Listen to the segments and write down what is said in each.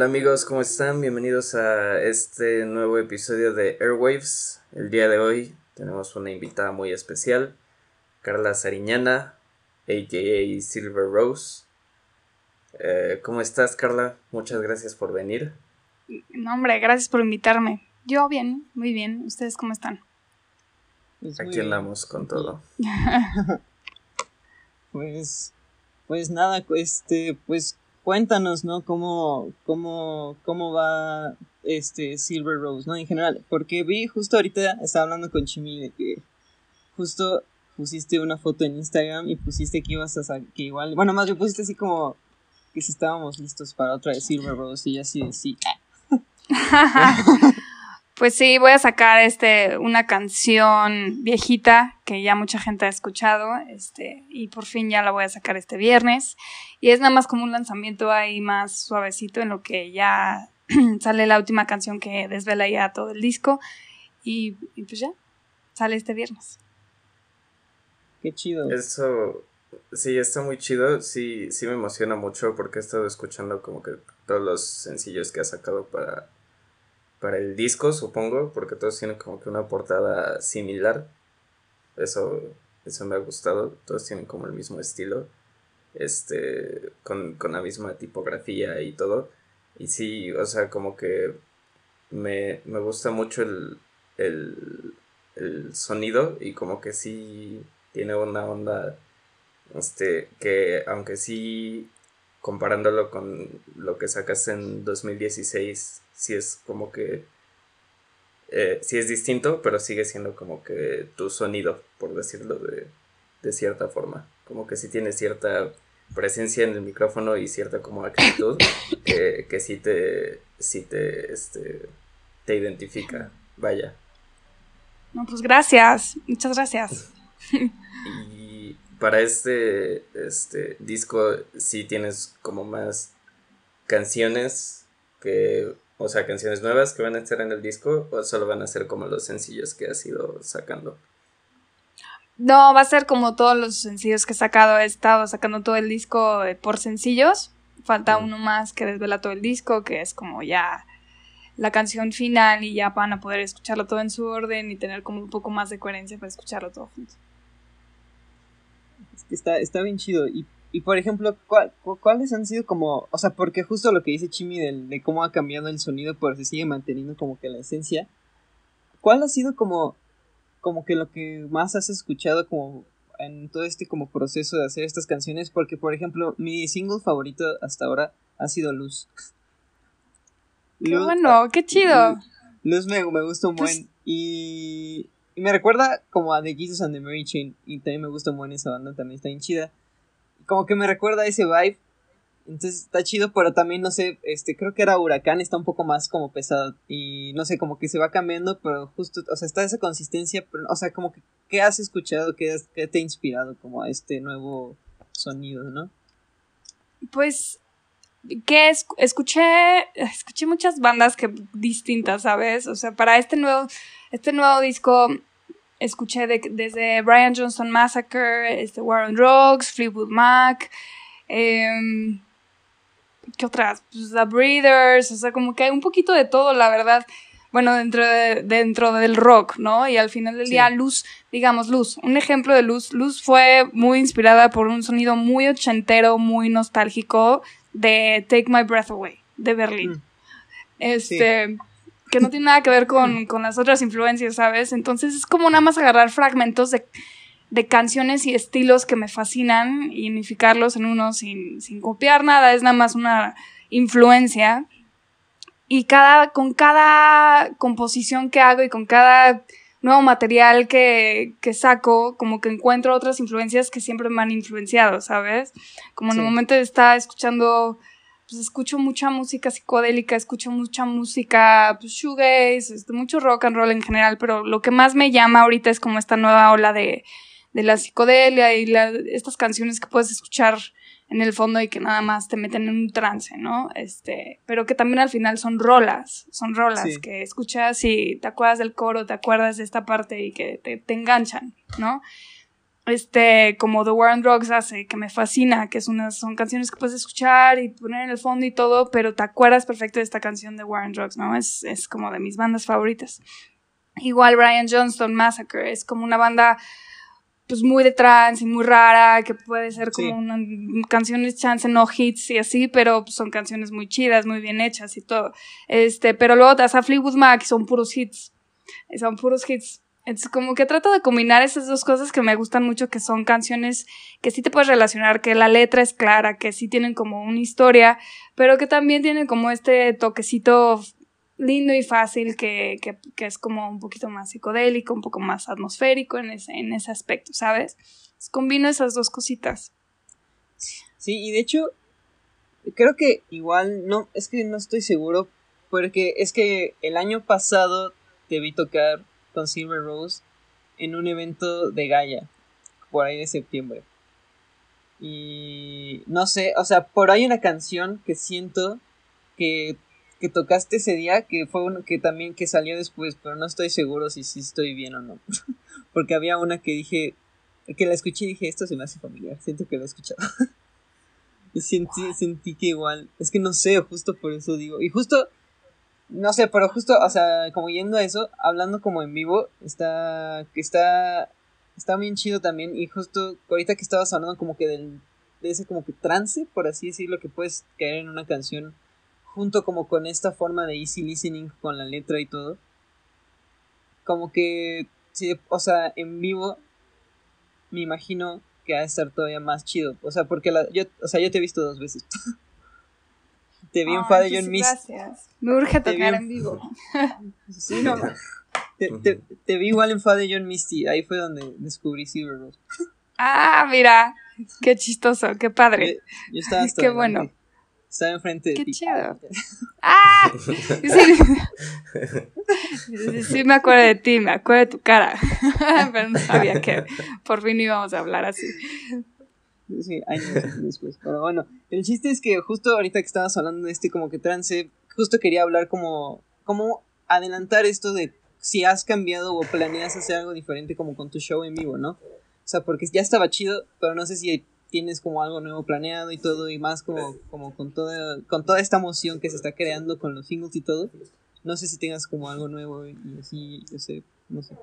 Hola amigos, ¿cómo están? Bienvenidos a este nuevo episodio de Airwaves. El día de hoy tenemos una invitada muy especial, Carla Sariñana, a.k.a. Silver Rose. Eh, ¿Cómo estás, Carla? Muchas gracias por venir. No, hombre, gracias por invitarme. Yo bien, muy bien. ¿Ustedes cómo están? Pues Aquí andamos con todo. pues, pues nada, este, pues cuéntanos, ¿no? ¿Cómo, cómo, cómo va este Silver Rose, ¿no? En general, porque vi justo ahorita, estaba hablando con Chimi de que justo pusiste una foto en Instagram y pusiste que ibas a que igual, bueno, más bien pusiste así como que si estábamos listos para otra de Silver Rose y así de sí. Pues sí, voy a sacar este una canción viejita que ya mucha gente ha escuchado, este, y por fin ya la voy a sacar este viernes. Y es nada más como un lanzamiento ahí más suavecito en lo que ya sale la última canción que desvela ya todo el disco. Y, y pues ya, sale este viernes. Qué chido. Eso, sí, está muy chido. Sí, sí me emociona mucho porque he estado escuchando como que todos los sencillos que ha sacado para para el disco, supongo, porque todos tienen como que una portada similar. Eso, eso me ha gustado. Todos tienen como el mismo estilo. Este, con, la misma tipografía y todo. Y sí, o sea, como que me, gusta mucho el, el, el sonido y como que sí tiene una onda, este, que aunque sí comparándolo con lo que sacas en 2016, sí es como que... Eh, sí es distinto, pero sigue siendo como que tu sonido, por decirlo de, de cierta forma. Como que sí tiene cierta presencia en el micrófono y cierta como actitud que, que sí te, sí te, este, te identifica. Vaya. No, pues gracias, muchas gracias. y para este, este disco sí tienes como más canciones que o sea, canciones nuevas que van a estar en el disco o solo van a ser como los sencillos que has ido sacando? No, va a ser como todos los sencillos que he sacado. He estado sacando todo el disco eh, por sencillos. Falta uno más que desvela todo el disco, que es como ya la canción final y ya van a poder escucharlo todo en su orden y tener como un poco más de coherencia para escucharlo todo junto. Está, está bien chido. Y y por ejemplo, ¿cuáles han sido como, o sea, porque justo lo que dice Chimi de, cómo ha cambiado el sonido, pero se sigue manteniendo como que la esencia. ¿Cuál ha sido como, como que lo que más has escuchado como en todo este como proceso de hacer estas canciones? Porque, por ejemplo, mi single favorito hasta ahora ha sido Luz. Qué bueno, qué chido. Luz, me, me gusta un pues buen. Y, y, me recuerda como a The Jesus and the Mary Chain. Y también me gusta un buen esa banda, también está bien chida como que me recuerda a ese vibe. Entonces está chido, pero también no sé, este, creo que era Huracán, está un poco más como pesado. Y no sé, como que se va cambiando, pero justo, o sea, está esa consistencia, pero, o sea, como que, ¿qué has escuchado? ¿Qué, te ha inspirado como a este nuevo sonido, no? Pues, que escuché, escuché muchas bandas que distintas, ¿sabes? O sea, para este nuevo, este nuevo disco escuché desde Brian Johnson Massacre, este War on Drugs, Fleetwood Mac, em, ¿qué otras? Pues The Breeders, o sea, como que hay un poquito de todo, la verdad. Bueno, dentro, dentro del rock, ¿no? Y al final del día, Luz, digamos, Luz, un ejemplo de Luz. Luz fue muy inspirada por un sonido muy ochentero, muy nostálgico de Take My Breath Away, de Berlín. Mm. Este, que no tiene nada que ver con, las otras influencias, ¿sabes? Entonces es como nada más agarrar fragmentos de, canciones y estilos que me fascinan y unificarlos en uno sin, copiar nada, es nada más una influencia. Y cada, con cada composición que hago y con cada nuevo material que, saco, como que encuentro otras influencias que siempre me han influenciado, ¿sabes? Como en el momento de estar escuchando pues escucho mucha música psicodélica, escucho mucha música pues, shoegaze, este, mucho rock and roll en general, pero lo que más me llama ahorita es como esta nueva ola de, de la psicodelia y estas canciones que puedes escuchar en el fondo y que nada más te meten en un trance, ¿no? Este, pero que también al final son rolas, son rolas que escuchas y te acuerdas del coro, te acuerdas de esta parte y que te, te enganchan, ¿no? Este, como The War on Drugs hace, que me fascina, que es unas, son canciones que puedes escuchar y poner en el fondo y todo, pero te acuerdas perfecto de esta canción de War on Drugs, ¿no? Es, es como de mis bandas favoritas. Igual Brian Johnston Massacre, es como una banda pues muy de trance y muy rara, que puede ser como una, canciones chance no hits y así, pero pues, son canciones muy chidas, muy bien hechas y todo. Este, pero luego te a Fleetwood Mac son puros hits. Son puros hits. Entonces, como que trato de combinar esas dos cosas que me gustan mucho, que son canciones que sí te puedes relacionar, que la letra es clara, que sí tienen como una historia, pero que también tienen como este toquecito lindo y fácil que, que, que, es como un poquito más psicodélico, un poco más atmosférico en ese, en ese aspecto, ¿sabes? combino esas dos cositas. Sí, y de hecho, creo que igual, no, es que no estoy seguro, porque es que el año pasado te vi tocar con Silver Rose en un evento de Gaia, por ahí de septiembre. Y no sé, o sea, por ahí una canción que siento que que tocaste ese día, que fue uno que también que salió después, pero no estoy seguro si sí estoy bien o no. Porque había una que dije, que la escuché y dije, esto se me hace familiar, siento que la he escuchado. y sentí, sentí que igual, es que no sé, justo por eso digo, y justo, no sé, pero justo, o sea, como yendo a eso, hablando como en vivo, está, está, está bien chido también, y justo ahorita que estabas hablando como que del, de ese como que trance, por así decirlo, que puedes caer en una canción junto como con esta forma de easy listening con la letra y todo. Como que, o sea, en vivo me imagino que va a estar todavía más chido. O sea, porque la, yo, o sea, yo te he visto dos veces. te vi en Fa de John Misty. Gracias. Me urge tocar en vivo. sí, no. Te, te, te, vi igual en Fa de John Misty. Ahí fue donde descubrí Silver Rose. ah, mira. Qué chistoso, qué padre. Yo, estaba hasta Qué bueno. Estaba enfrente de Qué ti. chido. ¡Ah! Sí. sí, me acuerdo de ti, me acuerdo de tu cara. Pero no sabía que por fin íbamos a hablar así. Sí, años después. Pero bueno, el chiste es que justo ahorita que estabas hablando de este como que trance, justo quería hablar como, como adelantar esto de si has cambiado o planeas hacer algo diferente como con tu show en vivo, ¿no? O sea, porque ya estaba chido, pero no sé si tienes como algo nuevo planeado y todo y más como, como con toda con toda esta emoción que se está creando con los singles y todo no sé si tengas como algo nuevo y así yo sé no sé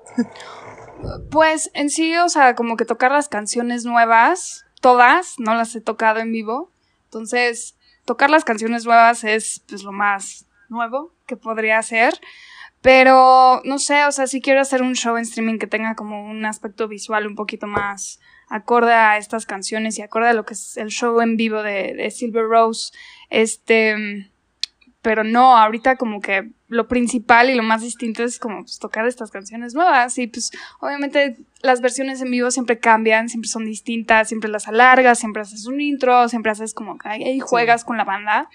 pues en sí o sea como que tocar las canciones nuevas todas no las he tocado en vivo entonces tocar las canciones nuevas es pues lo más nuevo que podría hacer pero no sé o sea si quiero hacer un show en streaming que tenga como un aspecto visual un poquito más acorde a estas canciones y acorde a lo que es el show en vivo de, de Silver Rose. Este, pero no, ahorita como que lo principal y lo más distinto es como pues, tocar estas canciones nuevas y pues obviamente las versiones en vivo siempre cambian, siempre son distintas, siempre las alargas, siempre haces un intro, siempre haces como que ahí juegas con la banda.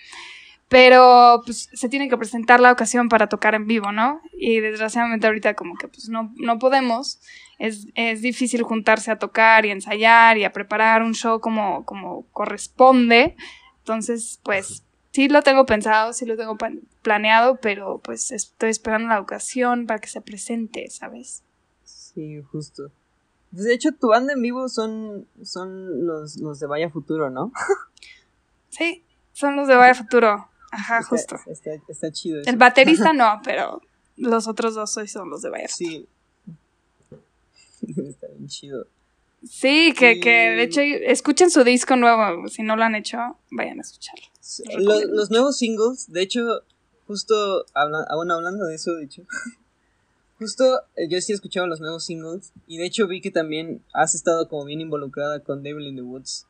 Pero pues se tiene que presentar la ocasión para tocar en vivo, ¿no? Y desgraciadamente ahorita como que pues no, no podemos. Es, es difícil juntarse a tocar y ensayar y a preparar un show como, como corresponde. Entonces, pues sí lo tengo pensado, sí lo tengo planeado, pero pues estoy esperando la ocasión para que se presente, ¿sabes? Sí, justo. Pues, de hecho, tu banda en vivo son, son los, los de Vaya Futuro, ¿no? sí, son los de Vaya Futuro. Ajá, está, justo. Está, está chido. Eso. El baterista no, pero los otros dos hoy son los de Vaya Sí. está bien chido. Sí, que, que de hecho escuchen su disco nuevo. Si no lo han hecho, vayan a escucharlo. Los, los, nuevos singles, de hecho, justo habla, aún hablando de eso, de hecho. Justo eh, yo sí he escuchado los nuevos singles y de hecho vi que también has estado como bien involucrada con Devil in the Woods.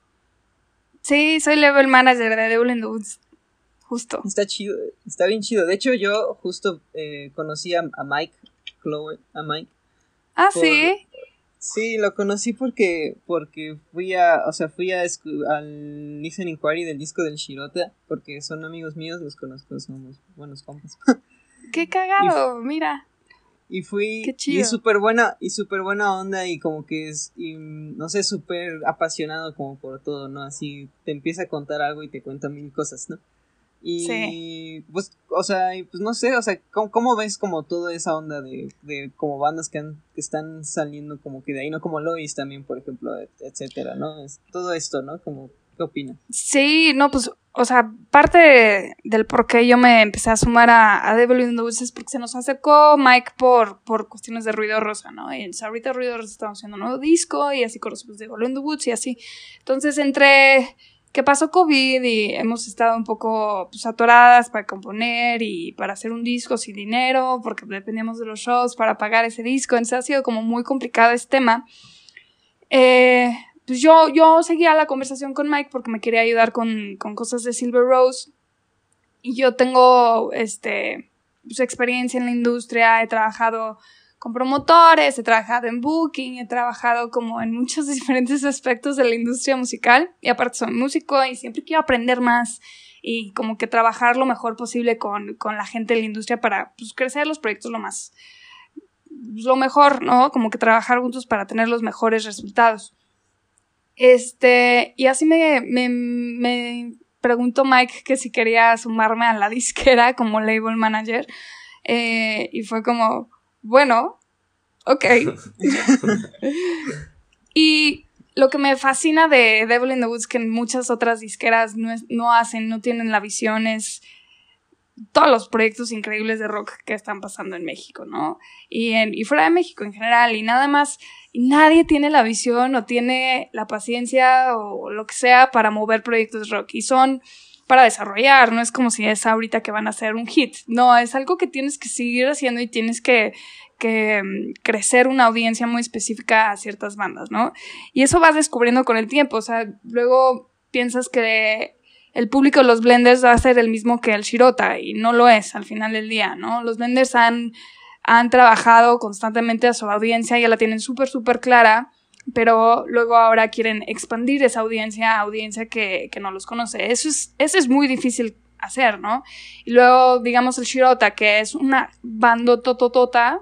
Sí, soy level manager de Devil in the Woods. Justo. Está chido, está bien chido. De hecho, yo justo eh, conocí a, a, Mike, Chloe, a Mike. Ah, por, sí. Sí, lo conocí porque porque fui a, o sea, fui a al listening party del disco del Shirota, porque son amigos míos, los conozco, somos buenos compas. Qué cagado, y, mira. Y fui Qué chido. y es súper buena y súper buena onda y como que es y, no sé, súper apasionado como por todo, ¿no? Así te empieza a contar algo y te cuenta mil cosas, ¿no? Y pues, o sea, pues no sé, o sea, ¿cómo, ves como toda esa onda de, de como bandas que, han, que están saliendo como que de ahí, ¿no? Como Lois también, por ejemplo, etcétera, ¿no? Es, todo esto, ¿no? Como, ¿qué opinas? Sí, no, pues, o sea, parte del por qué yo me empecé a sumar a, a Devil in the Woods es porque se nos acercó Mike por, por cuestiones de ruido rosa, ¿no? Y ahorita ruido rosa estamos haciendo un nuevo disco y así con los de Devil in the Woods y así. Entonces, entre que pasó COVID y hemos estado un poco pues, atoradas para componer y para hacer un disco sin dinero, porque dependíamos de los shows para pagar ese disco, entonces ha sido como muy complicado este tema. Eh, pues yo, yo seguía la conversación con Mike porque me quería ayudar con, con cosas de Silver Rose y yo tengo este, pues, experiencia en la industria, he trabajado con promotores, he trabajado en booking, he trabajado como en muchos diferentes aspectos de la industria musical y aparte soy músico y siempre quiero aprender más y como que trabajar lo mejor posible con, la gente de la industria para pues, crecer los proyectos lo más, lo mejor, ¿no? Como que trabajar juntos para tener los mejores resultados. Este, y así me, me, me preguntó Mike que si quería sumarme a la disquera como label manager. Eh, y fue como, bueno, ok. y lo que me fascina de Devil in the Woods, que muchas otras disqueras no, no hacen, no tienen la visión, es todos los proyectos increíbles de rock que están pasando en México, ¿no? Y, en, y fuera de México en general, y nada más, y nadie tiene la visión o tiene la paciencia o lo que sea para mover proyectos de rock. Y son para desarrollar, no es como si es ahorita que van a hacer un hit, no, es algo que tienes que seguir haciendo y tienes que, que mm, crecer una audiencia muy específica a ciertas bandas, ¿no? Y eso vas descubriendo con el tiempo, o sea, luego piensas que el público de los blenders va a ser el mismo que el Shirota y no lo es al final del día, ¿no? Los blenders han, han trabajado constantemente a su audiencia, ya la tienen súper, súper clara pero luego ahora quieren expandir esa audiencia a audiencia que, que no los conoce. Eso es, eso es muy difícil hacer, ¿no? Y luego, digamos, el Shirota, que es una banda tototota,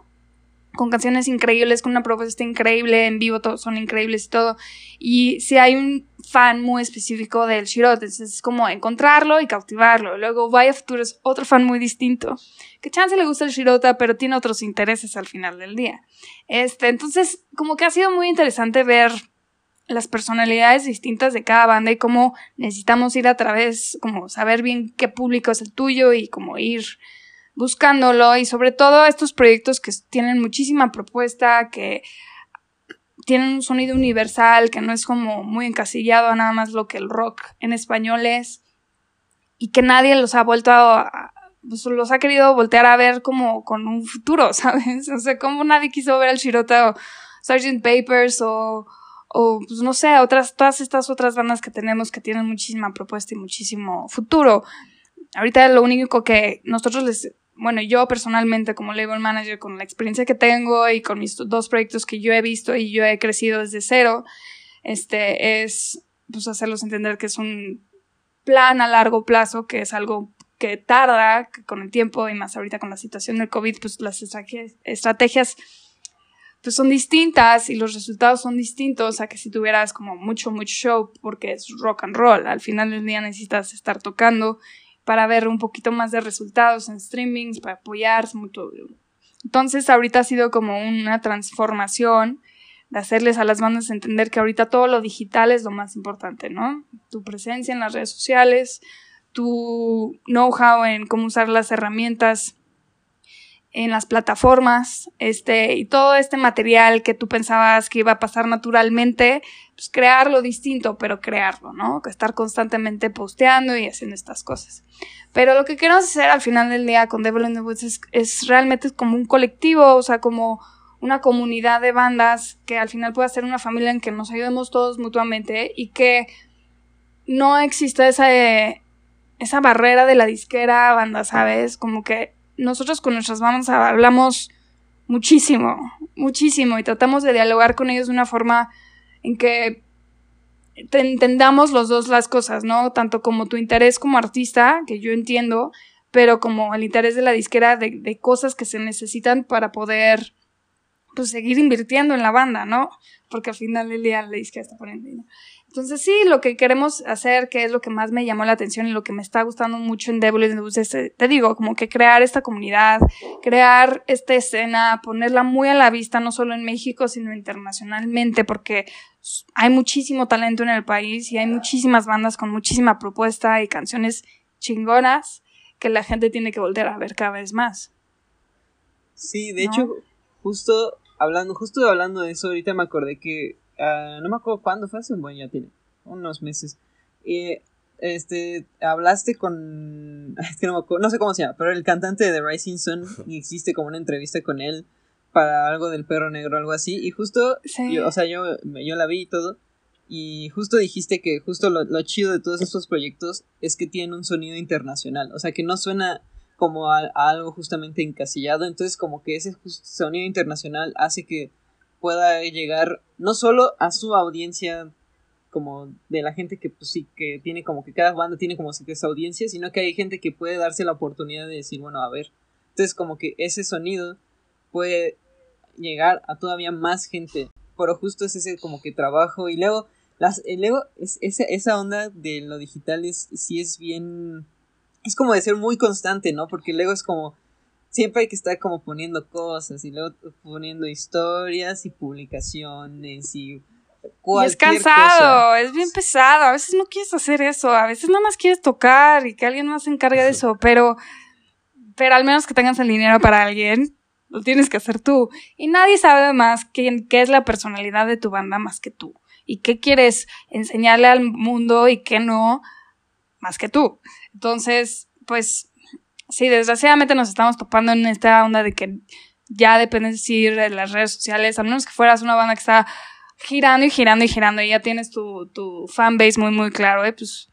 con canciones increíbles, con una propuesta increíble, en vivo son increíbles y todo. Y si hay un fan muy específico del Shirota, entonces es como encontrarlo y cautivarlo. Luego Vaya Future es otro fan muy distinto, que chance le gusta el Shirota, pero tiene otros intereses al final del día. Este, entonces, como que ha sido muy interesante ver las personalidades distintas de cada banda y cómo necesitamos ir a través, como saber bien qué público es el tuyo y cómo ir buscándolo y sobre todo estos proyectos que tienen muchísima propuesta, que tienen un sonido universal, que no es como muy encasillado a nada más lo que el rock en español es y que nadie los ha vuelto a, pues los ha querido voltear a ver como con un futuro, ¿sabes? O sea, como nadie quiso ver al Shirota o Sgt. Papers o, o pues no sé, otras, todas estas otras bandas que tenemos que tienen muchísima propuesta y muchísimo futuro. Ahorita lo único que nosotros les bueno, yo personalmente como label manager, con la experiencia que tengo y con mis dos proyectos que yo he visto y yo he crecido desde cero, este, es pues hacerlos entender que es un plan a largo plazo, que es algo que tarda, que con el tiempo y más ahorita con la situación del COVID, pues las estrategias pues son distintas y los resultados son distintos a que si tuvieras como mucho, mucho show, porque es rock and roll. Al final del día necesitas estar tocando para ver un poquito más de resultados en streamings, para apoyarse mucho. Entonces ahorita ha sido como una transformación de hacerles a las bandas entender que ahorita todo lo digital es lo más importante, ¿no? Tu presencia en las redes sociales, tu know-how en cómo usar las herramientas en las plataformas, este, y todo este material que tú pensabas que iba a pasar naturalmente, pues crearlo distinto, pero crearlo, ¿no? Estar constantemente posteando y haciendo estas cosas. Pero lo que queremos hacer al final del día con Devil in the Woods es, es realmente como un colectivo, o sea, como una comunidad de bandas que al final pueda ser una familia en que nos ayudemos todos mutuamente y que no exista esa, esa barrera de la disquera banda, ¿sabes? Como que nosotros con nuestras bandas hablamos muchísimo, muchísimo y tratamos de dialogar con ellos de una forma en que entendamos los dos las cosas, ¿no? Tanto como tu interés como artista, que yo entiendo, pero como el interés de la disquera de, cosas que se necesitan para poder pues seguir invirtiendo en la banda, ¿no? Porque al final día la disquera está poniendo. Entonces sí, lo que queremos hacer, que es lo que más me llamó la atención y lo que me está gustando mucho en Devil News, es, eh, te digo, como que crear esta comunidad, crear esta escena, ponerla muy a la vista, no solo en México, sino internacionalmente, porque hay muchísimo talento en el país y hay muchísimas bandas con muchísima propuesta y canciones chingonas que la gente tiene que volver a ver cada vez más. Sí, de hecho, justo hablando, justo hablando de eso, ahorita me acordé que Ah, no me acuerdo cuándo fue, hace un buen ya tiene, unos meses. Y este, hablaste con, es que no, me acuerdo, no sé cómo se llama, pero el cantante de The Rising Sun, y hiciste como una entrevista con él para algo del perro negro, algo así, y justo, o sea, yo, yo la vi y todo, y justo dijiste que justo lo, lo, chido de todos estos proyectos es que tienen un sonido internacional, o sea, que no suena como a algo justamente encasillado, entonces como que ese sonido internacional hace que pueda llegar no solo a su audiencia como de la gente que pues sí que tiene como que cada banda tiene como esa audiencia, sino que hay gente que puede darse la oportunidad de decir, bueno, a ver. Entonces como que ese sonido puede llegar a todavía más gente, pero justo es ese como que trabajo y luego las luego es, esa, esa onda de lo digital es sí es bien es como de ser muy constante, ¿no? Porque luego es como siempre hay que estar como poniendo cosas y luego poniendo historias y publicaciones y y es cansado, es bien pesado, a veces no quieres hacer eso, a veces nada más quieres tocar y que alguien más se encargue de eso, pero, pero al menos que tengas el dinero para alguien, lo tienes que hacer tú. Y nadie sabe más qué, qué es la personalidad de tu banda más que tú. Y qué quieres enseñarle al mundo y qué no, más que tú. Entonces, pues sí, desgraciadamente nos estamos topando en esta onda de que ya depende de decir de las redes sociales, a menos que fueras una banda que está girando y girando y girando y ya tienes tu, tu fanbase muy, muy claro, ¿eh? pues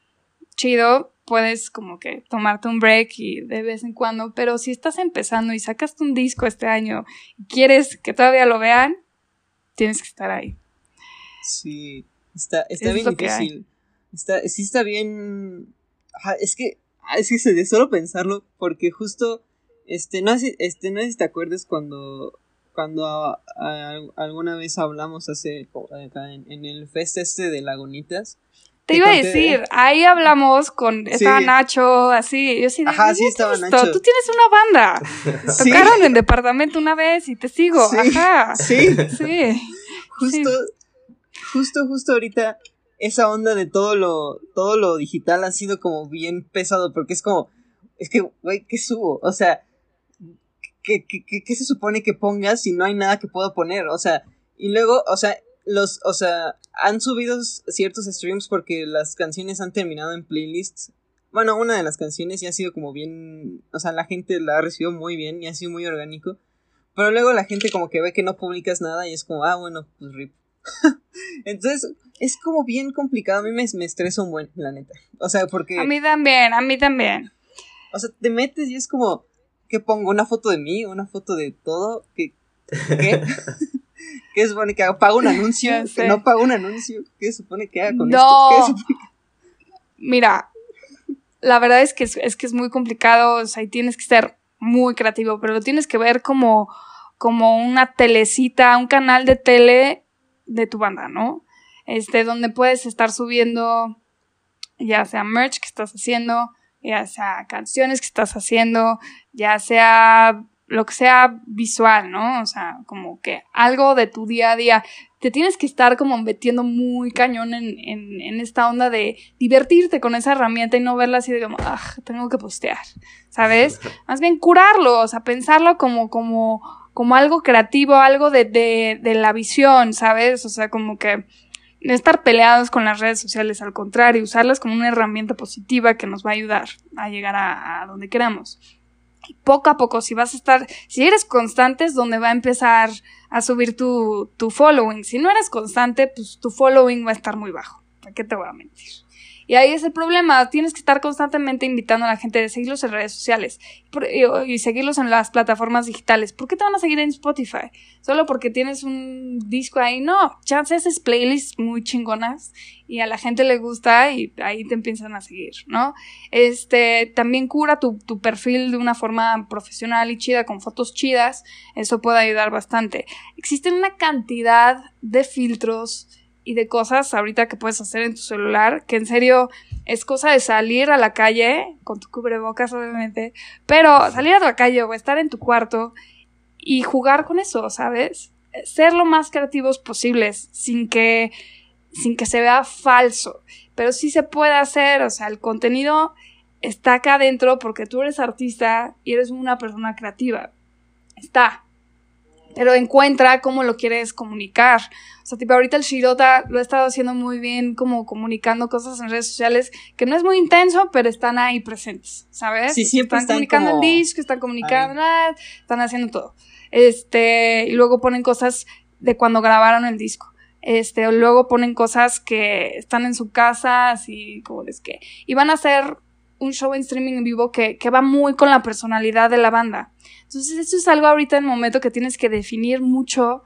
chido, puedes como que tomarte un break y de vez en cuando, pero si estás empezando y sacaste un disco este año y quieres que todavía lo vean, tienes que estar ahí. Sí, está, está bien difícil. Está, sí está bien... es que es que de solo pensarlo, porque justo, este, no sé, este, no sé si te acuerdas cuando, cuando alguna vez hablamos hace, en, el fest este de Lagunitas. Te iba a decir, ahí hablamos con, estaba Nacho, así, yo sí, Ajá, sí estaba Nacho. Tú tienes una banda. Tocaron en departamento una vez y te sigo. Ajá. Sí. Sí. Justo, justo, justo ahorita esa onda de todo lo, todo lo digital ha sido como bien pesado, porque es como, es que, güey, ¿qué subo? O sea, ¿qué, qué, qué, se supone que pongas si no hay nada que puedo poner? O sea, y luego, o sea, los, o sea, han subido ciertos streams porque las canciones han terminado en playlists. Bueno, una de las canciones ya ha sido como bien, o sea, la gente la ha recibido muy bien y ha sido muy orgánico. Pero luego la gente como que ve que no publicas nada y es como, ah, bueno, pues rip. Entonces, es como bien complicado. A mí me, me estresa un buen, la neta. O sea, porque. A mí también, a mí también. O sea, te metes y es como. ¿Qué pongo? ¿Una foto de mí? ¿Una foto de todo? ¿Qué? ¿Qué? ¿Qué supone que haga? ¿Pago un anuncio? ¿No pago un anuncio? ¿Qué supone que haga con esto? Mira, la verdad es que es, es, que es muy complicado. O sea, y tienes que ser muy creativo, pero lo tienes que ver como, como una telecita, un canal de tele de tu banda, ¿no? Este, donde puedes estar subiendo ya sea merch que estás haciendo, ya sea canciones que estás haciendo, ya sea lo que sea visual, ¿no? O sea, como que algo de tu día a día. Te tienes que estar como metiendo muy cañón en, en, en esta onda de divertirte con esa herramienta y no verla así de como, ah, tengo que postear, ¿sabes? Más bien curarlo, o sea, pensarlo como, como, como algo creativo, algo de, de, de la visión, ¿sabes? O sea, como que no estar peleados con las redes sociales, al contrario, usarlas como una herramienta positiva que nos va a ayudar a llegar a, a donde queramos. Y poco a poco, si vas a estar, si eres constante es donde va a empezar a subir tu, tu following. Si no eres constante, pues tu following va a estar muy bajo. ¿Para qué te voy a mentir? Y ahí es el problema, tienes que estar constantemente invitando a la gente de seguirlos en redes sociales y, seguirlos en las plataformas digitales. ¿Por qué te van a seguir en Spotify? Solo porque tienes un disco ahí. No, chances es playlists muy chingonas y a la gente le gusta y ahí te empiezan a seguir, ¿no? Este, también cura tu perfil de una forma profesional y chida, con fotos chidas. Eso puede ayudar bastante. Existen una cantidad de filtros y de cosas ahorita que puedes hacer en tu celular, que en serio es cosa de salir a la calle, con tu cubrebocas obviamente, pero salir a la calle o estar en tu cuarto y jugar con eso, ¿sabes? Ser lo más creativos posibles, sin que, sin que se vea falso, pero sí se puede hacer, o sea, el contenido está acá adentro porque tú eres artista y eres una persona creativa. Está, pero encuentra cómo lo quieres comunicar. O sea, tipo, ahorita el Shirota lo ha estado haciendo muy bien, como comunicando cosas en redes sociales, que no es muy intenso, pero están ahí presentes, ¿sabes? Sí, siempre están, comunicando el disco, están comunicando, están haciendo todo. Este, y luego ponen cosas de cuando grabaron el disco. Este, luego ponen cosas que están en su casa, así como es que. Y van a hacer un show en streaming en vivo que, que va muy con la personalidad de la banda. Entonces, eso es algo ahorita en el momento que tienes que definir mucho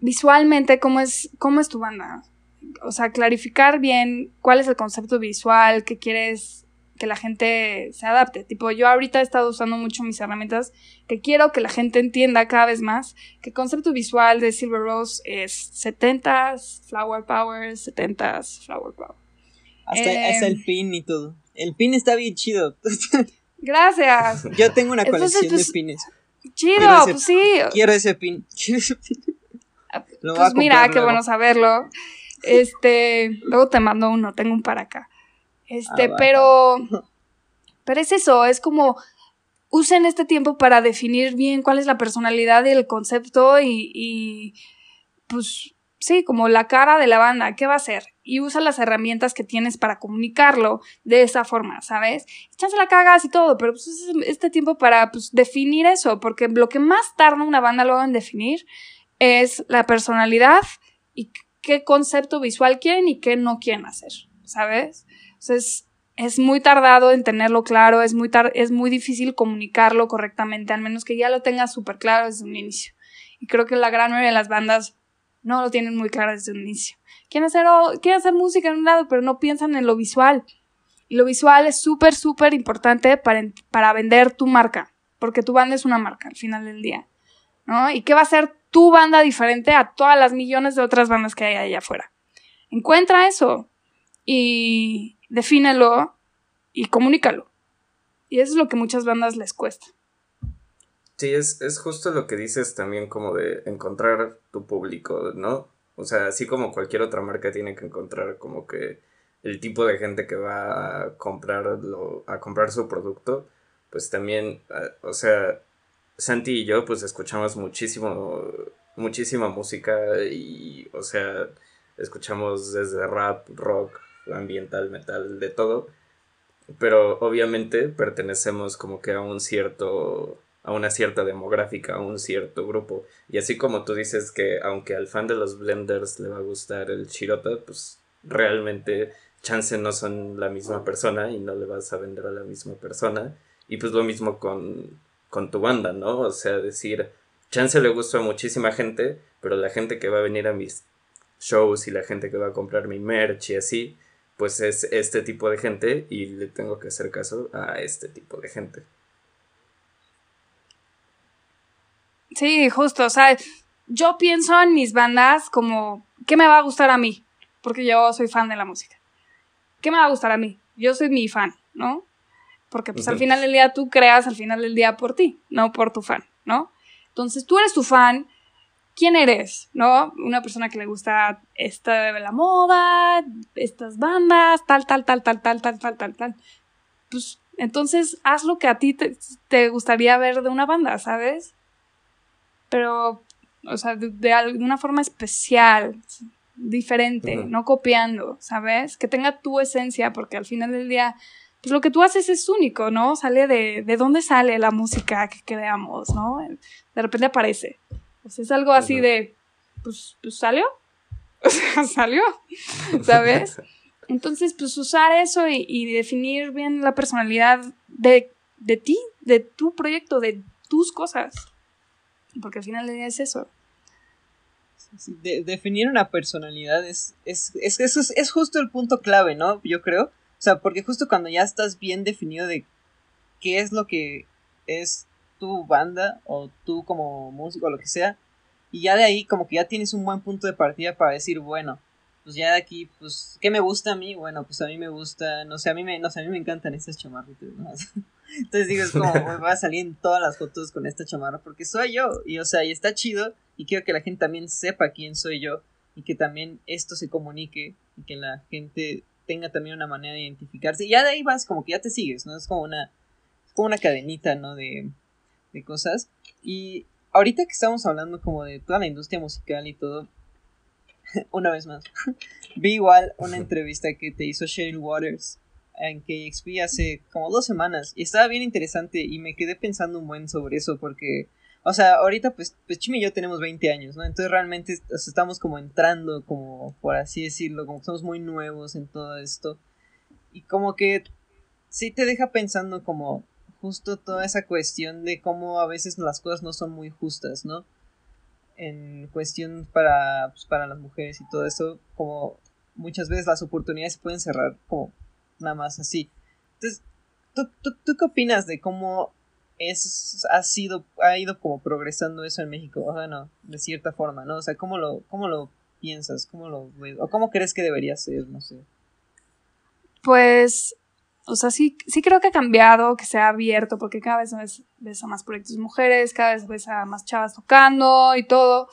visualmente cómo es, cómo es tu banda. O sea, clarificar bien cuál es el concepto visual que quieres que la gente se adapte. Tipo, yo ahorita he estado usando mucho mis herramientas que quiero que la gente entienda cada vez más que el concepto visual de Silver Rose es 70s, Flower Power, 70s, Flower Power. Hasta, hasta el em, pin y todo. El pin está bien chido. Gracias. Yo tengo una colección de pines. Chido, pues sí. Quiero ese pin. Ah, pues mira, qué bueno saberlo. Este, luego te mando uno, tengo un para acá. Este, ah, pero pero es eso, es como usen este tiempo para definir bien cuál es la personalidad y el concepto y, y pues sí, como la cara de la banda, ¿qué va a ser? Y usa las herramientas que tienes para comunicarlo de esa forma, ¿sabes? Chance la cagas y todo, pero pues es este tiempo para pues, definir eso, porque lo que más tarda una banda luego en definir es la personalidad y qué concepto visual quieren y qué no quieren hacer, ¿sabes? Entonces, es muy tardado en tenerlo claro, es muy, es muy difícil comunicarlo correctamente, al menos que ya lo tengas súper claro desde un inicio. Y creo que la gran mayoría de las bandas no lo tienen muy claro desde un inicio. Quieren hacer, quieren hacer música en un lado, pero no piensan en lo visual. Y lo visual es súper, súper importante para, para vender tu marca, porque tu banda es una marca al final del día. ¿no? ¿Y qué va a ser tu banda diferente a todas las millones de otras bandas que hay allá afuera? Encuentra eso y defínelo y comunícalo. Y eso es lo que muchas bandas les cuesta. Sí, es, es justo lo que dices también como de encontrar tu público, ¿no? O sea, así como cualquier otra marca tiene que encontrar como que el tipo de gente que va a comprarlo, a comprar su producto, pues también, ah, o sea, Santi y yo pues escuchamos muchísimo, muchísima música y, o sea, escuchamos desde rap, rock, ambiental, metal, de todo, pero obviamente pertenecemos como que a un cierto a una cierta demográfica, a un cierto grupo. Y así como tú dices que aunque al fan de los blenders le va a gustar el Shirota, pues realmente chance no son la misma persona y no le vas a vender a la misma persona. Y pues lo mismo con, con tu banda, ¿no? O sea, decir, chance le gusta a muchísima gente, pero la gente que va a venir a mis shows y la gente que va a comprar mi merch y así, pues es este tipo de gente y le tengo que hacer caso a este tipo de gente. Sí, justo, o sea, yo pienso en mis bandas como, ¿qué me va a gustar a mí? Porque yo soy fan de la música. ¿Qué me va a gustar a mí? Yo soy mi fan, ¿no? Porque pues al final del día tú creas al final del día por ti, no por tu fan, ¿no? Entonces tú eres tu fan, ¿quién eres? ¿No? Una persona que le gusta esta de la moda, estas bandas, tal, tal, tal, tal, tal, tal, tal, tal, tal. Pues entonces haz lo que a ti te, te gustaría ver de una banda, ¿sabes? Pero, o sea, de, alguna forma especial, diferente, no copiando, ¿sabes? Que tenga tu esencia, porque al final del día, pues lo que tú haces es único, ¿no? Sale de, de dónde sale la música que creamos, ¿no? De repente aparece. Pues es algo así de, pues, pues salió, o sea, salió, ¿sabes? Entonces, pues usar eso y, y definir bien la personalidad de, de ti, de tu proyecto, de tus cosas porque al final es eso. definir una personalidad es, es, es, es, es justo el punto clave, ¿no? Yo creo. O sea, porque justo cuando ya estás bien definido de qué es lo que es tu banda o tú como músico o lo que sea, y ya de ahí como que ya tienes un buen punto de partida para decir, bueno, pues ya de aquí, pues, ¿qué me gusta a mí? Bueno, pues a mí me gusta, no sé, a mí me, no sé, a mí me encantan estas chamarritas, ¿no? Entonces digo, es como, voy a salir en todas las fotos con esta chamarra porque soy yo, y o sea, y está chido, y quiero que la gente también sepa quién soy yo, y que también esto se comunique, y que la gente tenga también una manera de identificarse, y ya de ahí vas, como que ya te sigues, ¿no? Es como una, es como una cadenita, ¿no? De, de cosas, y ahorita que estamos hablando como de toda la industria musical y todo, una vez más, vi igual una entrevista que te hizo Sheryl Waters en KXP hace como dos semanas y estaba bien interesante y me quedé pensando un buen sobre eso porque, o sea, ahorita pues, pues Chimi y yo tenemos 20 años, ¿no? Entonces realmente estamos como entrando, como por así decirlo, como que somos muy nuevos en todo esto y como que sí te deja pensando como justo toda esa cuestión de cómo a veces las cosas no son muy justas, ¿no? en cuestión para, pues, para las mujeres y todo eso, como muchas veces las oportunidades se pueden cerrar como nada más así. Entonces, ¿tú, tú, qué opinas de cómo es, ha sido, ha ido como progresando eso en México? O sea, no, de cierta forma, ¿no? O sea, ¿cómo lo, cómo lo piensas? ¿Cómo lo? ¿O cómo crees que debería ser? No sé. Pues o sea, sí, sí creo que ha cambiado, que se ha abierto, porque cada vez ves, a más proyectos mujeres, cada vez ves a más chavas tocando y todo,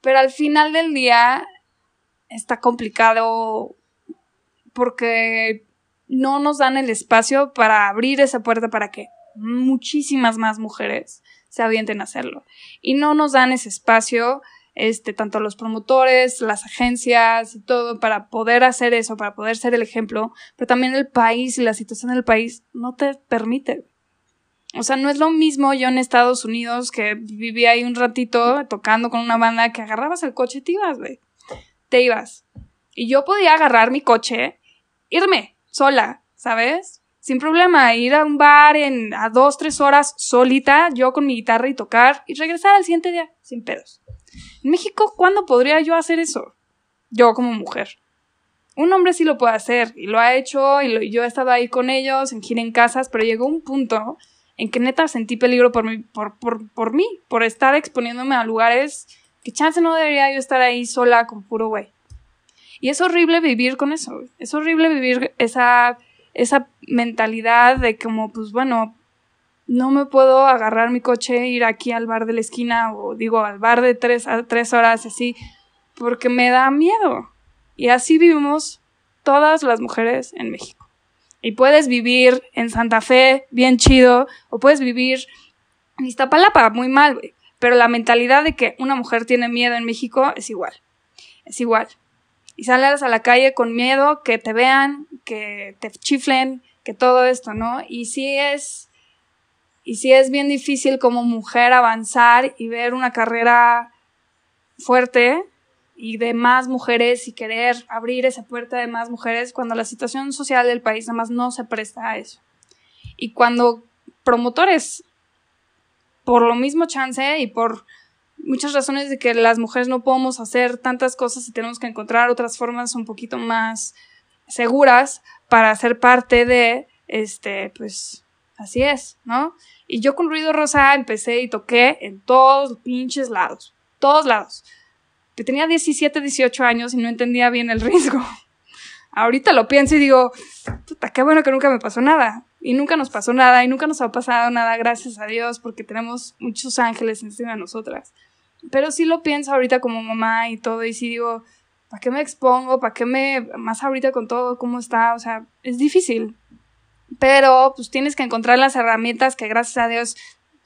pero al final del día está complicado porque no nos dan el espacio para abrir esa puerta para que muchísimas más mujeres se avienten a hacerlo. Y no nos dan ese espacio este, tanto los promotores, las agencias y todo para poder hacer eso, para poder ser el ejemplo, pero también el país y la situación del país no te permite. O sea, no es lo mismo yo en Estados Unidos que viví ahí un ratito tocando con una banda que agarrabas el coche y te ibas, güey. Te ibas. Y yo podía agarrar mi coche, irme sola, ¿sabes? Sin problema, ir a un bar en a dos, tres horas solita, yo con mi guitarra y tocar, y regresar al siguiente día, sin pedos. En México, ¿cuándo podría yo hacer eso? Yo como mujer. Un hombre sí lo puede hacer y lo ha hecho y yo he estado ahí con ellos en gira en casas, pero llegó un punto en que neta sentí peligro por, mí, por, por, por mí, por estar exponiéndome a lugares que chance no debería yo estar ahí sola con puro güey. Y es horrible vivir con eso, es horrible vivir esa, esa mentalidad de como, pues bueno, no me puedo agarrar mi coche ir aquí al bar de la esquina o digo al bar de tres, a tres horas así, porque me da miedo. Y así vivimos todas las mujeres en México. Y puedes vivir en Santa Fe, bien chido, o puedes vivir en Iztapalapa, muy mal, Pero la mentalidad de que una mujer tiene miedo en México es igual. Es igual. Y sales a la calle con miedo que te vean, que te chiflen, que todo esto, ¿no? Y sí es y sí es bien difícil como mujer avanzar y ver una carrera fuerte y de más mujeres y querer abrir esa puerta de más mujeres cuando la situación social del país nada más no se presta a eso. Y cuando promotores, por lo mismo chance y por muchas razones de que las mujeres no podemos hacer tantas cosas y tenemos que encontrar otras formas un poquito más seguras para ser parte de, este, pues, así es, ¿no? Y yo con Ruido Rosa empecé y toqué en todos los pinches lados. Todos lados. Que tenía 17, 18 años y no entendía bien el riesgo. Ahorita lo pienso y digo, puta, qué bueno que nunca me pasó nada. Y nunca nos pasó nada y nunca nos ha pasado nada, gracias a Dios, porque tenemos muchos ángeles encima de nosotras. Pero sí lo pienso ahorita como mamá y todo, y sí digo, ¿para qué me expongo? ¿Para qué me... más ahorita con todo, cómo está? O sea, es difícil pero pues tienes que encontrar las herramientas que gracias a Dios,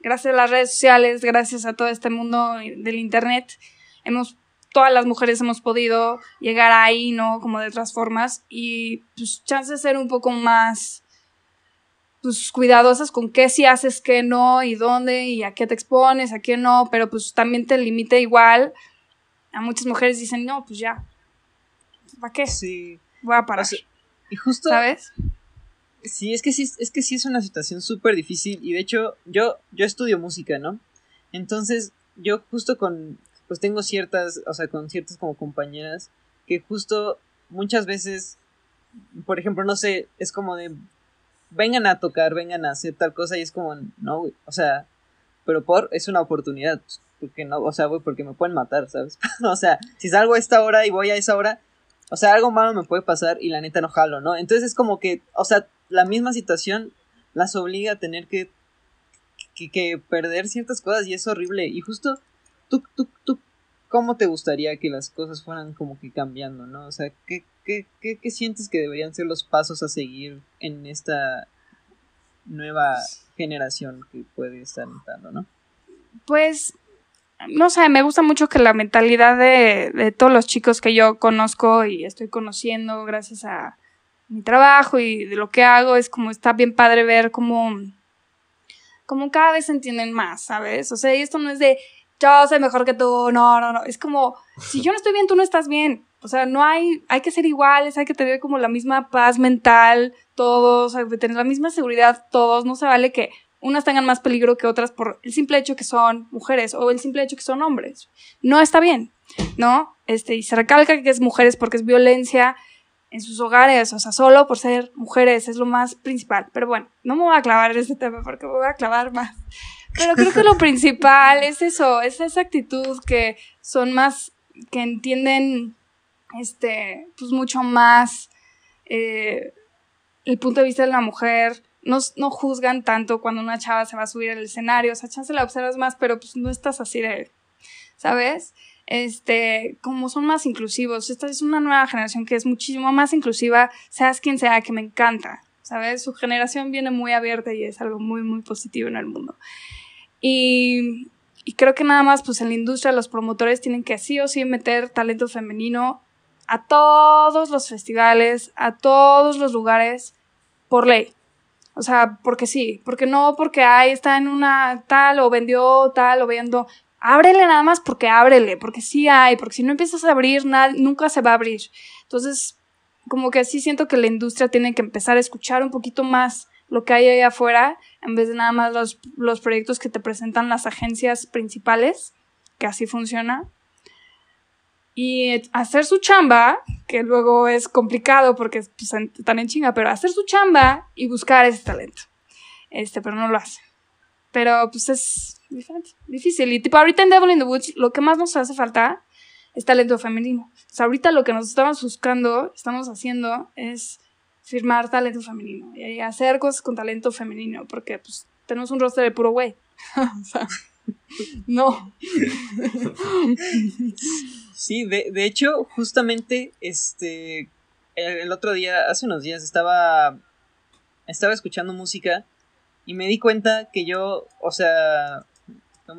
gracias a las redes sociales, gracias a todo este mundo del internet, hemos todas las mujeres hemos podido llegar ahí, ¿no? Como de otras formas y pues chance de ser un poco más pues cuidadosas con qué sí haces, qué no y dónde y a qué te expones, a qué no, pero pues también te limita igual. A muchas mujeres dicen, "No, pues ya. ¿Para qué?" Sí. Voy a parar. y justo ¿Sabes? Sí, es que sí, es que sí es una situación súper difícil y de hecho yo, yo estudio música, ¿no? Entonces yo justo con, pues tengo ciertas, o sea, con ciertas como compañeras que justo muchas veces, por ejemplo, no sé, es como de, vengan a tocar, vengan a hacer tal cosa y es como, no, güey, o sea, pero por, es una oportunidad, porque no, o sea, güey, porque me pueden matar, ¿sabes? o sea, si salgo a esta hora y voy a esa hora, o sea, algo malo me puede pasar y la neta no jalo, ¿no? Entonces es como que, o sea, la misma situación las obliga a tener que, que, que perder ciertas cosas y es horrible. Y justo, tú, tú, tú, ¿cómo te gustaría que las cosas fueran como que cambiando, ¿no? O sea, ¿qué, qué, qué, qué sientes que deberían ser los pasos a seguir en esta nueva generación que puede estar entrando, ¿no? Pues no sé, me gusta mucho que la mentalidad de, de, todos los chicos que yo conozco y estoy conociendo gracias a mi trabajo y de lo que hago es como está bien padre ver cómo, como cada vez se entienden más, ¿sabes? O sea, y esto no es de yo soy mejor que tú, no, no, no, es como si yo no estoy bien, tú no estás bien. O sea, no hay, hay que ser iguales, hay que tener como la misma paz mental, todos, hay que tener la misma seguridad, todos, no se vale que unas tengan más peligro que otras por el simple hecho que son mujeres o el simple hecho que son hombres. No está bien, ¿no? Este, y se recalca que es mujeres porque es violencia en sus hogares, o sea, solo por ser mujeres es lo más principal. Pero bueno, no me voy a clavar en este tema porque me voy a clavar más. Pero creo que lo principal es eso, es esa actitud que son más, que entienden, este, pues mucho más eh, el punto de vista de la mujer, no, no, juzgan tanto cuando una chava se va a subir al escenario, o sea, chance la observas más, pero pues no estás así de, ¿sabes? Este, como son más inclusivos, esta es una nueva generación que es muchísimo más inclusiva, seas quien sea, que me encanta, ¿sabes? Su generación viene muy abierta y es algo muy, muy positivo en el mundo. Y, y creo que nada más, pues en la industria los promotores tienen que sí o sí meter talento femenino a todos los festivales, a todos los lugares, por ley. O sea, porque sí, porque no porque ahí está en una tal o vendió tal o vendo. Ábrele nada más porque ábrele, porque sí hay, porque si no empiezas a abrir, nada, nunca se va a abrir. Entonces, como que sí siento que la industria tiene que empezar a escuchar un poquito más lo que hay ahí afuera, en vez de nada más los, los proyectos que te presentan las agencias principales, que así funciona y hacer su chamba, que luego es complicado porque pues, están en chinga, pero hacer su chamba y buscar ese talento. Este, pero no lo hace. Pero pues es difícil. Y tipo, ahorita en Devil in the Woods lo que más nos hace falta es talento femenino. O sea, ahorita lo que nos estamos buscando, estamos haciendo, es firmar talento femenino y hacer cosas con talento femenino, porque pues tenemos un roster de puro güey. o sea, no. Sí, de, de hecho, justamente, este, el, otro día, hace unos días, estaba, estaba escuchando música y me di cuenta que yo, o sea,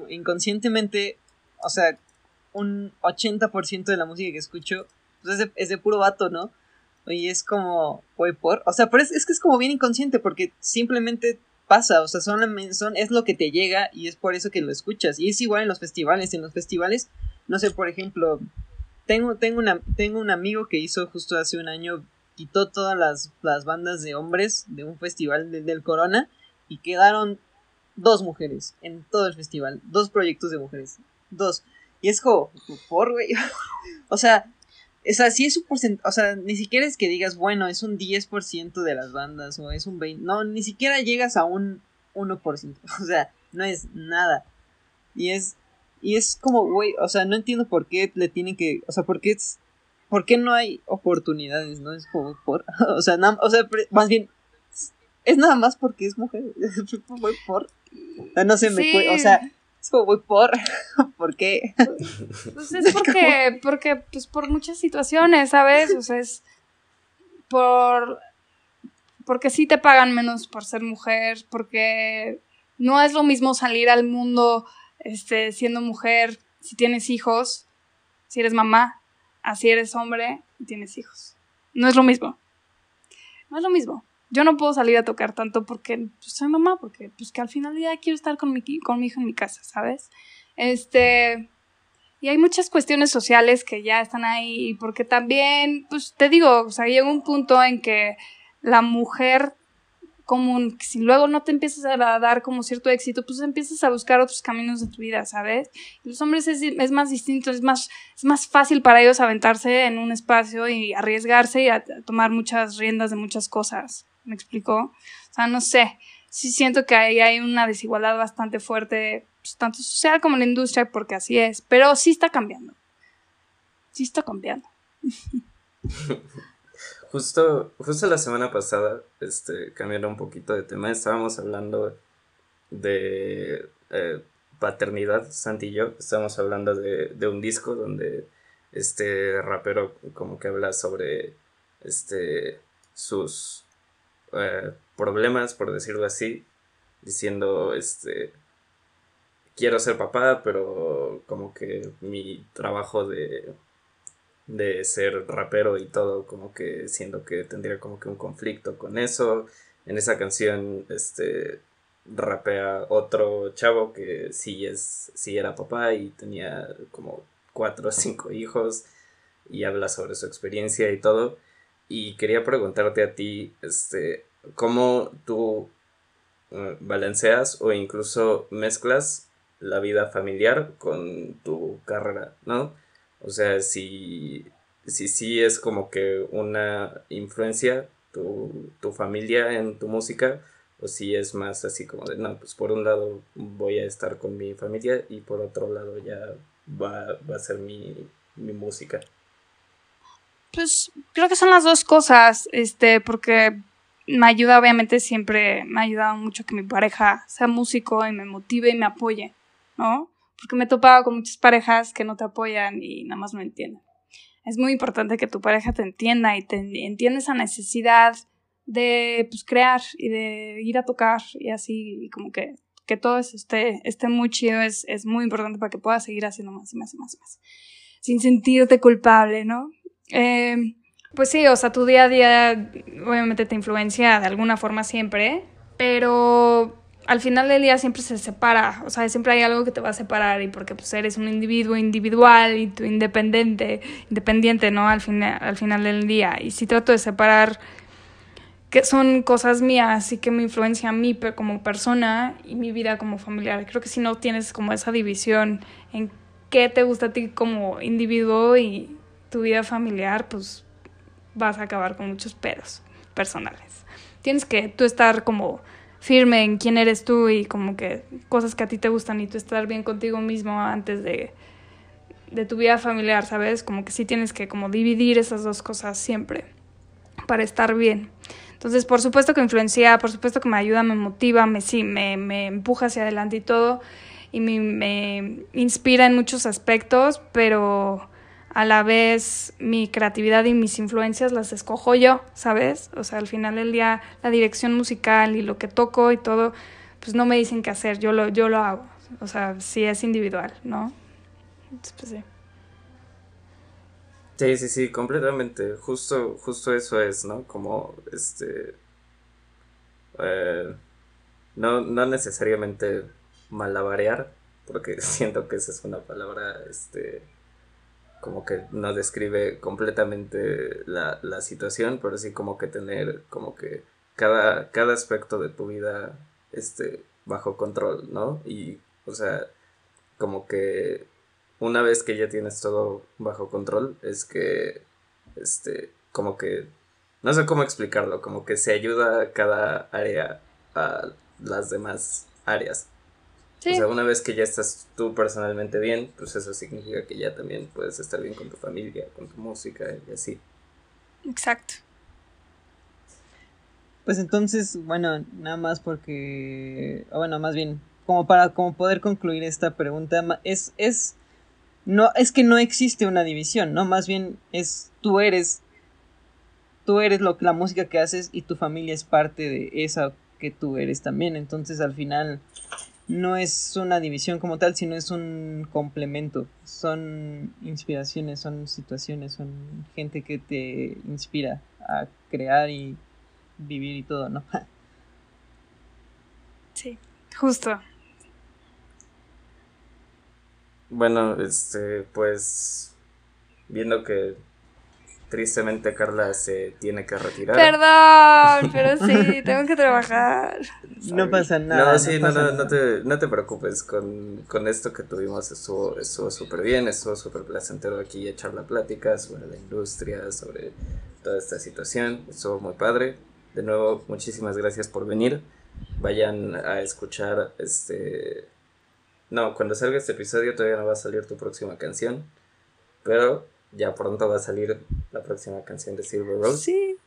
inconscientemente, o sea, un 80% de la música que escucho pues es, de, es, de, puro vato, ¿no? Y es como, güey, por, o sea, pero es, es que es como bien inconsciente porque simplemente pasa, o sea, son, son, es lo que te llega y es por eso que lo escuchas. Y es igual en los festivales, en los festivales no sé, por ejemplo, tengo, tengo, una, tengo un amigo que hizo justo hace un año, quitó todas las, las bandas de hombres de un festival del Corona y quedaron dos mujeres en todo el festival, dos proyectos de mujeres, dos. Y es como, por, güey. o sea, es así es un porcentaje, o sea, ni siquiera es que digas, bueno, es un 10% de las bandas o es un 20%, no, ni siquiera llegas a un 1%, o sea, no es nada. Y es, y es como, güey, o sea, no entiendo por qué le tienen que, o sea, por qué es, por qué no hay oportunidades, ¿no? Es como por, o sea, o sea, más bien, es nada más porque es mujer, voy por, no sé, me, o sea, es como voy por, ¿por qué? Pues es porque, porque, pues por muchas situaciones, ¿sabes? O sea, es por, porque sí te pagan menos por ser mujer, porque no es lo mismo salir al mundo este, siendo mujer, si tienes hijos, si eres mamá, así eres hombre y tienes hijos. No es lo mismo. No es lo mismo. Yo no puedo salir a tocar tanto porque pues, soy mamá, porque pues que al final del día quiero estar con mi, con mi hijo en mi casa, ¿sabes? Este, y hay muchas cuestiones sociales que ya están ahí, porque también, pues te digo, o llega un punto en que la mujer común, si luego no te empiezas a dar como cierto éxito, pues empiezas a buscar otros caminos de tu vida, ¿sabes? Los hombres es, más distinto, es más, es más fácil para ellos aventarse en un espacio y arriesgarse y a, tomar muchas riendas de muchas cosas. ¿Me explico? O sea, no sé. Sí siento que ahí hay una desigualdad bastante fuerte, pues, tanto social como en la industria, porque así es. Pero sí está cambiando. Sí está cambiando. justo, justo la semana pasada, este, cambiando un poquito de tema, estábamos hablando de eh, paternidad, Santi y yo, estábamos hablando de, de un disco donde este rapero como que habla sobre este sus eh, problemas, por decirlo así, diciendo este quiero ser papá, pero como que mi trabajo de de ser rapero y todo, como que siento que tendría como que un conflicto con eso. En esa canción, este, rapea otro chavo que sí es, sí era papá y tenía como cuatro o cinco hijos y habla sobre su experiencia y todo. Y quería preguntarte a ti, este, cómo tú eh, balanceas o incluso mezclas la vida familiar con tu carrera, ¿no? O sea, si, si sí es como que una influencia tu, tu familia en tu música, o si es más así como de, no, pues por un lado voy a estar con mi familia y por otro lado ya va, va a ser mi, mi música. Pues creo que son las dos cosas, este, porque me ayuda, obviamente siempre me ha ayudado mucho que mi pareja sea músico y me motive y me apoye, ¿no? Porque me he topado con muchas parejas que no te apoyan y nada más no entienden. Es muy importante que tu pareja te entienda y te entienda esa necesidad de pues, crear y de ir a tocar y así, y como que, que todo eso esté, esté muy chido, es, es muy importante para que puedas seguir haciendo más y más y más y más. Sin sentirte culpable, ¿no? Eh, pues sí, o sea, tu día a día obviamente te influencia de alguna forma siempre, pero al final del día siempre se separa, o sea, siempre hay algo que te va a separar y porque pues eres un individuo individual y tú independiente, independiente, ¿no? Al, fin, al final del día. Y si trato de separar que son cosas mías y que me influencia a mí como persona y mi vida como familiar. Creo que si no tienes como esa división en qué te gusta a ti como individuo y tu vida familiar, pues vas a acabar con muchos pedos personales. Tienes que tú estar como firme en quién eres tú y como que cosas que a ti te gustan y tú estar bien contigo mismo antes de, de tu vida familiar, ¿sabes? Como que sí tienes que como dividir esas dos cosas siempre para estar bien. Entonces, por supuesto que influencia, por supuesto que me ayuda, me motiva, me, sí, me, me empuja hacia adelante y todo, y me, me inspira en muchos aspectos, pero a la vez mi creatividad y mis influencias las escojo yo, ¿sabes? O sea, al final del día la dirección musical y lo que toco y todo, pues no me dicen qué hacer, yo lo, yo lo hago. O sea, sí es individual, ¿no? Pues sí. Sí, sí, sí, completamente. Justo, justo eso es, ¿no? Como, este... Eh, no, no necesariamente malabarear, porque siento que esa es una palabra, este como que no describe completamente la, la situación, pero sí como que tener como que cada, cada aspecto de tu vida este, bajo control, ¿no? Y, o sea, como que una vez que ya tienes todo bajo control, es que, este, como que, no sé cómo explicarlo, como que se ayuda cada área a las demás áreas. O sea, una vez que ya estás tú personalmente bien, pues eso significa que ya también puedes estar bien con tu familia, con tu música y así. Exacto. Pues entonces, bueno, nada más porque, bueno, más bien, como para como poder concluir esta pregunta, es, es, no, es que no existe una división, ¿no? Más bien es, tú eres, tú eres lo, la música que haces y tu familia es parte de esa que tú eres también, entonces al final no es una división como tal, sino es un complemento. Son inspiraciones, son situaciones, son gente que te inspira a crear y vivir y todo, ¿no? sí, justo. Bueno, este, pues viendo que Tristemente Carla se tiene que retirar. Perdón, pero sí, tengo que trabajar. No pasa nada. No, sí, no, no, no, te, no te preocupes. Con, con esto que tuvimos estuvo súper bien, estuvo súper placentero aquí echar la plática sobre la industria, sobre toda esta situación. Estuvo muy padre. De nuevo, muchísimas gracias por venir. Vayan a escuchar este... No, cuando salga este episodio todavía no va a salir tu próxima canción. Pero ya pronto va a salir la próxima canción de Silver Rose. Sí.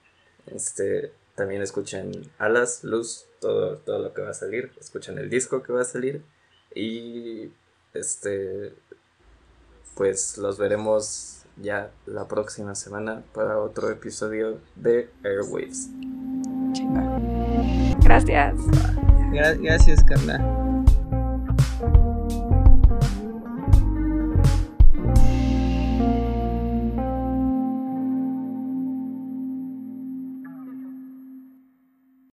Este, también escuchen Alas, Luz, todo, todo lo que va a salir. Escuchen el disco que va a salir. Y este, pues los veremos ya la próxima semana para otro episodio de Airwaves. Gracias. Gra- gracias, Carla.